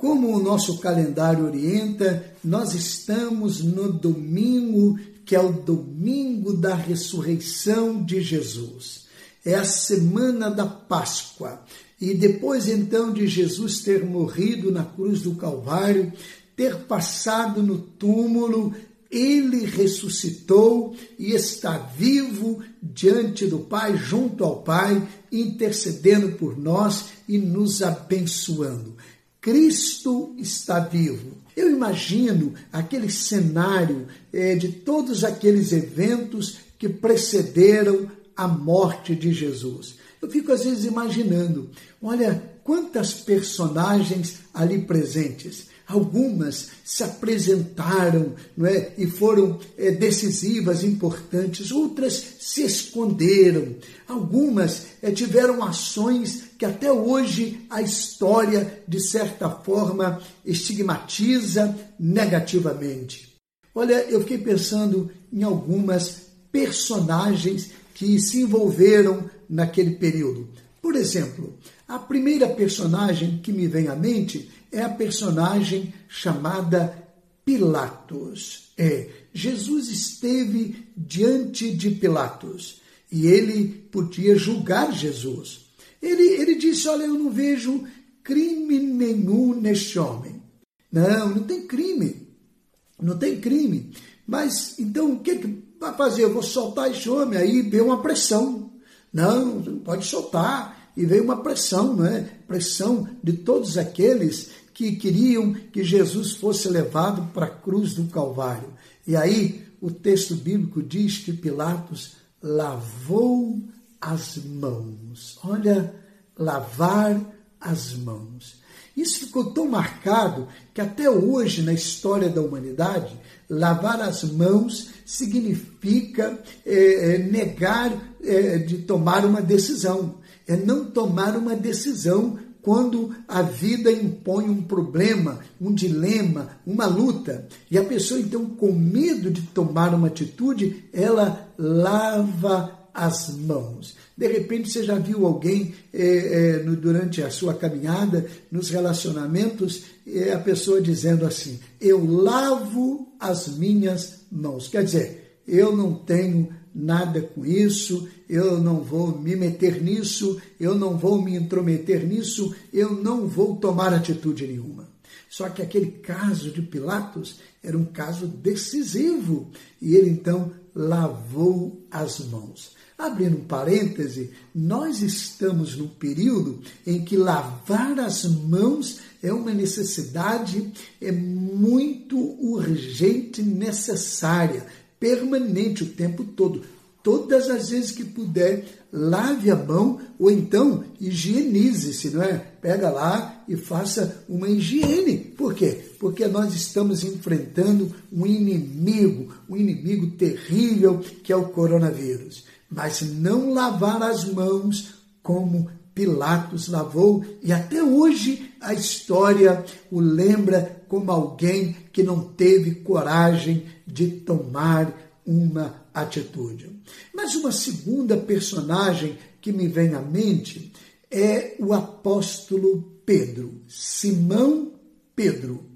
Como o nosso calendário orienta, nós estamos no domingo, que é o domingo da ressurreição de Jesus. É a semana da Páscoa. E depois então de Jesus ter morrido na cruz do Calvário, ter passado no túmulo, ele ressuscitou e está vivo diante do Pai, junto ao Pai, intercedendo por nós e nos abençoando. Cristo está vivo. Eu imagino aquele cenário é, de todos aqueles eventos que precederam a morte de Jesus. Eu fico às vezes imaginando, olha quantas personagens ali presentes. Algumas se apresentaram não é, e foram é, decisivas, importantes, outras se esconderam, algumas é, tiveram ações que até hoje a história, de certa forma, estigmatiza negativamente. Olha, eu fiquei pensando em algumas personagens que se envolveram naquele período. Por exemplo, a primeira personagem que me vem à mente é a personagem chamada Pilatos. É, Jesus esteve diante de Pilatos e ele podia julgar Jesus. Ele, ele disse: Olha, eu não vejo crime nenhum neste homem. Não, não tem crime. Não tem crime. Mas então o que, que vai fazer? Eu vou soltar esse homem. Aí veio uma pressão. Não, não pode soltar. E veio uma pressão, não é? Pressão de todos aqueles que queriam que Jesus fosse levado para a cruz do Calvário. E aí o texto bíblico diz que Pilatos lavou as mãos. Olha, lavar as mãos. Isso ficou tão marcado que até hoje, na história da humanidade, lavar as mãos significa é negar é, de tomar uma decisão, é não tomar uma decisão quando a vida impõe um problema, um dilema, uma luta, e a pessoa então, com medo de tomar uma atitude, ela lava as mãos. De repente você já viu alguém é, é, no, durante a sua caminhada, nos relacionamentos, é, a pessoa dizendo assim: Eu lavo as minhas mãos. Quer dizer, eu não tenho nada com isso, eu não vou me meter nisso, eu não vou me intrometer nisso, eu não vou tomar atitude nenhuma. Só que aquele caso de Pilatos era um caso decisivo e ele então lavou as mãos. Abrindo um parêntese, nós estamos num período em que lavar as mãos é uma necessidade é muito urgente, necessária permanente o tempo todo. Todas as vezes que puder, lave a mão ou então higienize-se, não é? Pega lá e faça uma higiene. Por quê? Porque nós estamos enfrentando um inimigo, um inimigo terrível que é o coronavírus. Mas não lavar as mãos como Pilatos lavou, e até hoje a história o lembra como alguém que não teve coragem de tomar uma atitude. Mas uma segunda personagem que me vem à mente é o apóstolo Pedro, Simão Pedro.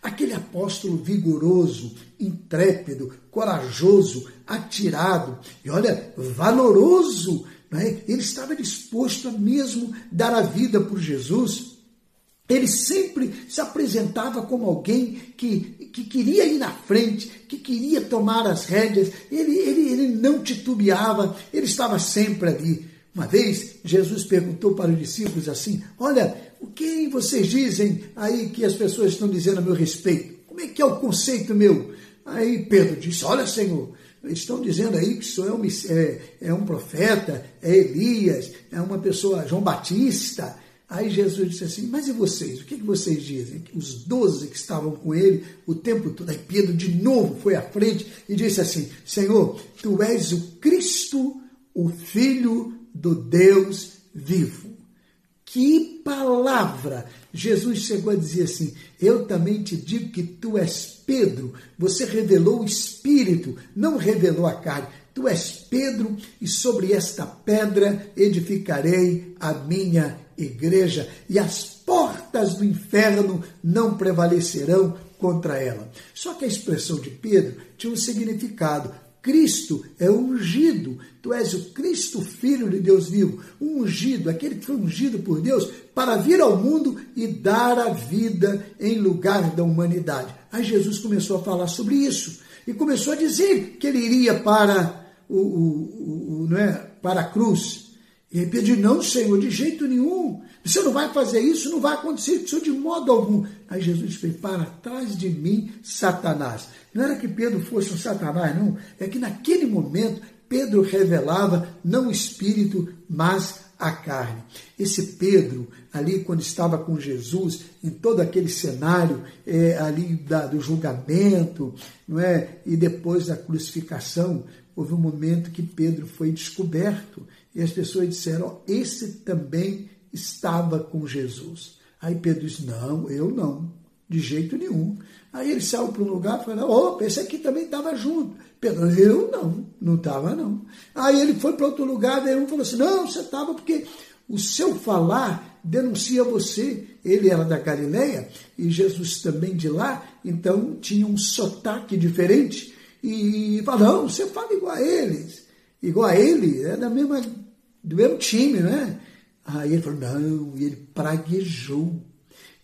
Aquele apóstolo vigoroso, intrépido, corajoso, atirado e olha, valoroso é? Ele estava disposto a mesmo dar a vida por Jesus. Ele sempre se apresentava como alguém que, que queria ir na frente, que queria tomar as rédeas. Ele, ele, ele não titubeava, ele estava sempre ali. Uma vez, Jesus perguntou para os discípulos assim: Olha, o que vocês dizem aí que as pessoas estão dizendo a meu respeito? Como é que é o conceito meu? Aí Pedro disse: Olha, Senhor, estão dizendo aí que sou é um, é, é um profeta, é Elias, é uma pessoa, João Batista. Aí Jesus disse assim: Mas e vocês? O que, que vocês dizem? Os doze que estavam com ele o tempo todo. Aí Pedro de novo foi à frente e disse assim: Senhor, tu és o Cristo, o Filho do Deus vivo. Que palavra! Jesus chegou a dizer assim: Eu também te digo que tu és Pedro. Você revelou o Espírito, não revelou a carne. Tu és Pedro, e sobre esta pedra edificarei a minha igreja, e as portas do inferno não prevalecerão contra ela. Só que a expressão de Pedro tinha um significado. Cristo é ungido. Tu és o Cristo, Filho de Deus vivo. Ungido, aquele que foi ungido por Deus para vir ao mundo e dar a vida em lugar da humanidade. Aí Jesus começou a falar sobre isso e começou a dizer que ele iria para o, o, o não é, para a cruz. E ele pediu, não, Senhor, de jeito nenhum. Você não vai fazer isso, não vai acontecer isso de modo algum. Aí Jesus fez, para trás de mim, Satanás. Não era que Pedro fosse um Satanás, não. É que naquele momento Pedro revelava não o espírito, mas a carne. Esse Pedro, ali quando estava com Jesus, em todo aquele cenário é, ali da, do julgamento, não é? e depois da crucificação, houve um momento que Pedro foi descoberto e as pessoas disseram: oh, esse também estava com Jesus. Aí Pedro disse: Não, eu não, de jeito nenhum. Aí ele saiu para um lugar e falou: Opa, esse aqui também estava junto. Pedro, eu não, não estava não. Aí ele foi para outro lugar, daí um falou assim: Não, você estava porque o seu falar denuncia você. Ele era da Galileia e Jesus também de lá, então tinha um sotaque diferente. E falou: Não, você fala igual a eles. Igual a ele, é da mesma, do mesmo time, né? Aí ele falou, não, e ele praguejou.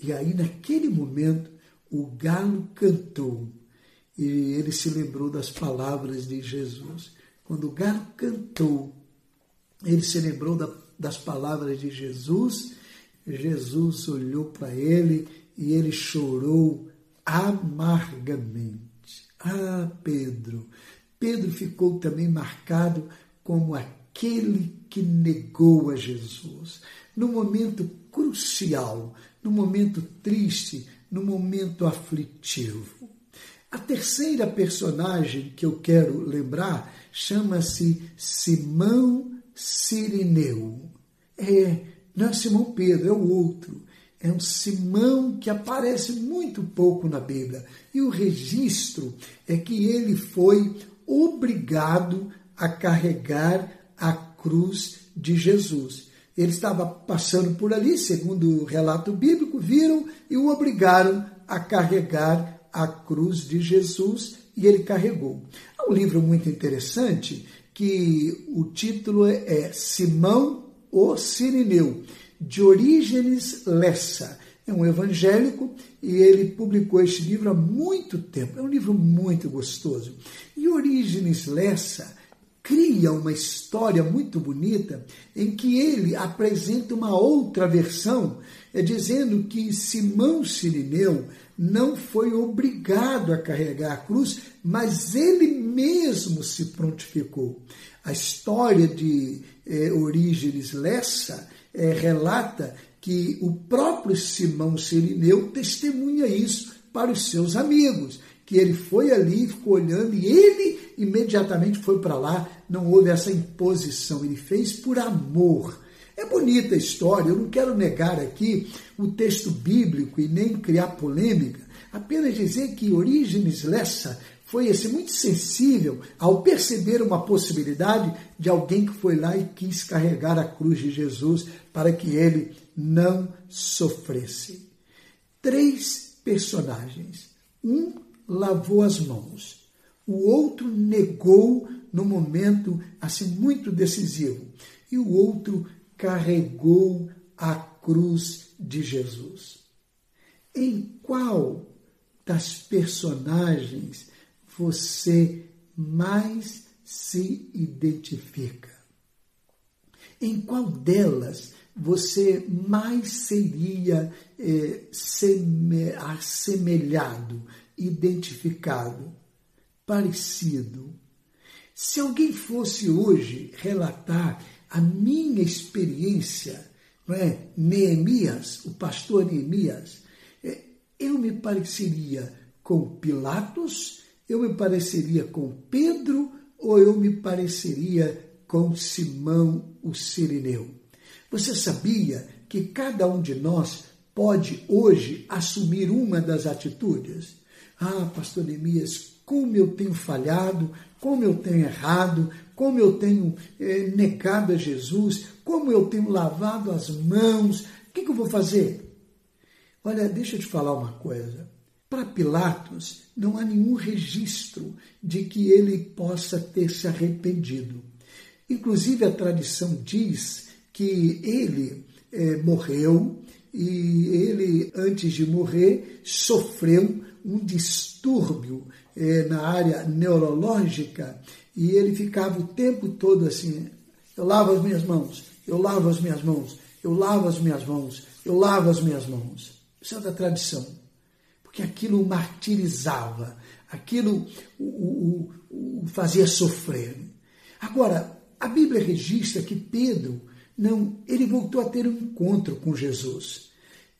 E aí, naquele momento, o galo cantou. E ele se lembrou das palavras de Jesus. Quando o galo cantou, ele se lembrou da, das palavras de Jesus. Jesus olhou para ele e ele chorou amargamente. Ah, Pedro! Pedro ficou também marcado como aquele que negou a Jesus. No momento crucial, no momento triste, no momento aflitivo. A terceira personagem que eu quero lembrar chama-se Simão Sirineu. É, não é Simão Pedro, é o outro. É um Simão que aparece muito pouco na Bíblia. E o registro é que ele foi obrigado a carregar a cruz de Jesus. Ele estava passando por ali, segundo o relato bíblico, viram e o obrigaram a carregar a cruz de Jesus e ele carregou. Há um livro muito interessante que o título é Simão o Sirineu, de Orígenes Lessa. É um evangélico e ele publicou este livro há muito tempo. É um livro muito gostoso. E Orígenes Lessa cria uma história muito bonita em que ele apresenta uma outra versão, é dizendo que Simão Sirineu não foi obrigado a carregar a cruz, mas ele mesmo se prontificou. A história de é, Orígenes Lessa é, relata que o próprio Simão Sirineu testemunha isso para os seus amigos, que ele foi ali, ficou olhando e ele imediatamente foi para lá, não houve essa imposição, ele fez por amor. É bonita a história, eu não quero negar aqui o texto bíblico e nem criar polêmica, apenas dizer que Orígenes Lessa foi esse muito sensível ao perceber uma possibilidade de alguém que foi lá e quis carregar a cruz de Jesus para que ele não sofresse. Três personagens. Um lavou as mãos o outro negou no momento assim muito decisivo e o outro carregou a cruz de Jesus. Em qual das personagens você mais se identifica? Em qual delas você mais seria eh, assemelhado, identificado? parecido. Se alguém fosse hoje relatar a minha experiência, não é? Neemias, o pastor Neemias, é, eu me pareceria com Pilatos, eu me pareceria com Pedro, ou eu me pareceria com Simão o Sirineu. Você sabia que cada um de nós pode hoje assumir uma das atitudes? Ah, pastor Neemias, como eu tenho falhado, como eu tenho errado, como eu tenho é, negado a Jesus, como eu tenho lavado as mãos. O que, que eu vou fazer? Olha, deixa eu te falar uma coisa. Para Pilatos, não há nenhum registro de que ele possa ter se arrependido. Inclusive, a tradição diz que ele é, morreu e ele, antes de morrer, sofreu um distúrbio é, na área neurológica e ele ficava o tempo todo assim: eu lavo as minhas mãos, eu lavo as minhas mãos, eu lavo as minhas mãos, eu lavo as minhas mãos. Isso é da tradição, porque aquilo o martirizava, aquilo o, o, o, o fazia sofrer. Agora, a Bíblia registra que Pedro não, ele voltou a ter um encontro com Jesus.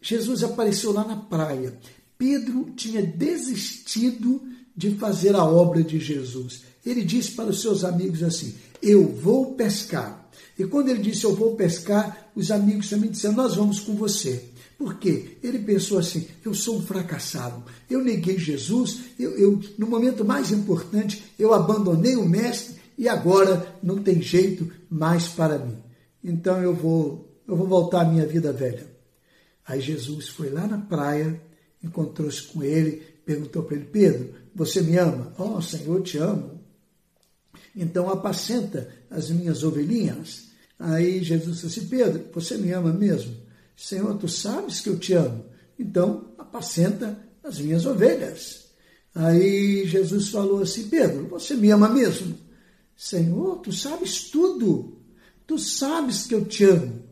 Jesus apareceu lá na praia. Pedro tinha desistido de fazer a obra de Jesus. Ele disse para os seus amigos assim: Eu vou pescar. E quando ele disse eu vou pescar, os amigos também disseram: Nós vamos com você. Por quê? Ele pensou assim: eu sou um fracassado, eu neguei Jesus, eu, eu, no momento mais importante eu abandonei o Mestre e agora não tem jeito mais para mim então eu vou, eu vou voltar à minha vida velha. Aí Jesus foi lá na praia, encontrou-se com ele, perguntou para ele: Pedro, você me ama? Oh, Senhor, te amo. Então apacenta as minhas ovelhinhas. Aí Jesus disse assim: Pedro, você me ama mesmo? Senhor, tu sabes que eu te amo. Então apacenta as minhas ovelhas. Aí Jesus falou assim: Pedro, você me ama mesmo? Senhor, tu sabes tudo. Tu sabes que eu te amo.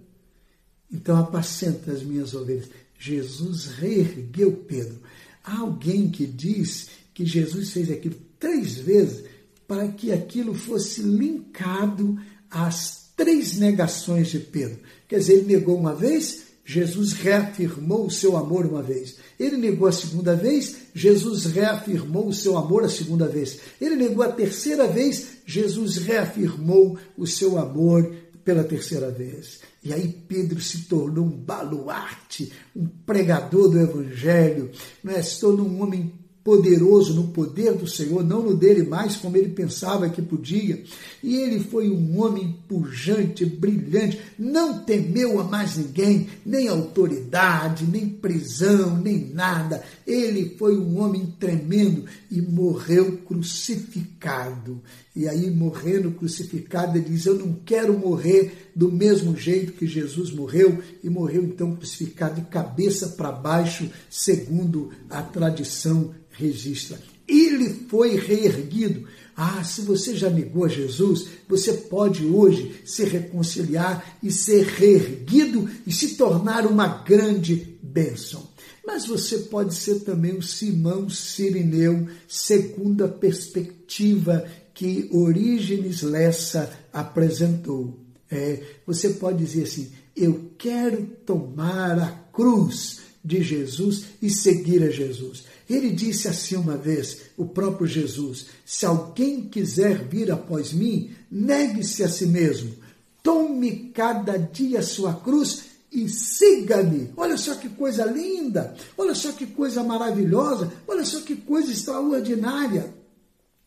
Então apacenta as minhas ovelhas. Jesus reergueu Pedro. Há alguém que diz que Jesus fez aquilo três vezes para que aquilo fosse linkado às três negações de Pedro. Quer dizer, ele negou uma vez, Jesus reafirmou o seu amor uma vez. Ele negou a segunda vez, Jesus reafirmou o seu amor a segunda vez. Ele negou a terceira vez, Jesus reafirmou o seu amor pela terceira vez. E aí Pedro se tornou um baluarte, um pregador do Evangelho, não é? se tornou um homem poderoso no poder do Senhor, não no dele mais como ele pensava que podia. E ele foi um homem pujante, brilhante, não temeu a mais ninguém, nem autoridade, nem prisão, nem nada. Ele foi um homem tremendo e morreu crucificado. E aí, morrendo crucificado, ele diz: Eu não quero morrer do mesmo jeito que Jesus morreu, e morreu então crucificado de cabeça para baixo, segundo a tradição registra. Ele foi reerguido. Ah, se você já negou a Jesus, você pode hoje se reconciliar e ser reerguido e se tornar uma grande bênção. Mas você pode ser também o Simão Sirineu, segundo a perspectiva que Orígenes Lessa apresentou. É, você pode dizer assim: eu quero tomar a cruz de Jesus e seguir a Jesus. Ele disse assim uma vez, o próprio Jesus: Se alguém quiser vir após mim, negue-se a si mesmo, tome cada dia sua cruz e siga-me. Olha só que coisa linda, olha só que coisa maravilhosa, olha só que coisa extraordinária.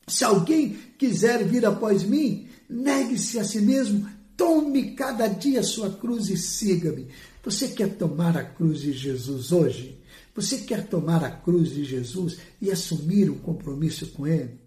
Se alguém quiser vir após mim, negue-se a si mesmo, tome cada dia sua cruz e siga-me. Você quer tomar a cruz de Jesus hoje? Você quer tomar a cruz de Jesus e assumir um compromisso com Ele?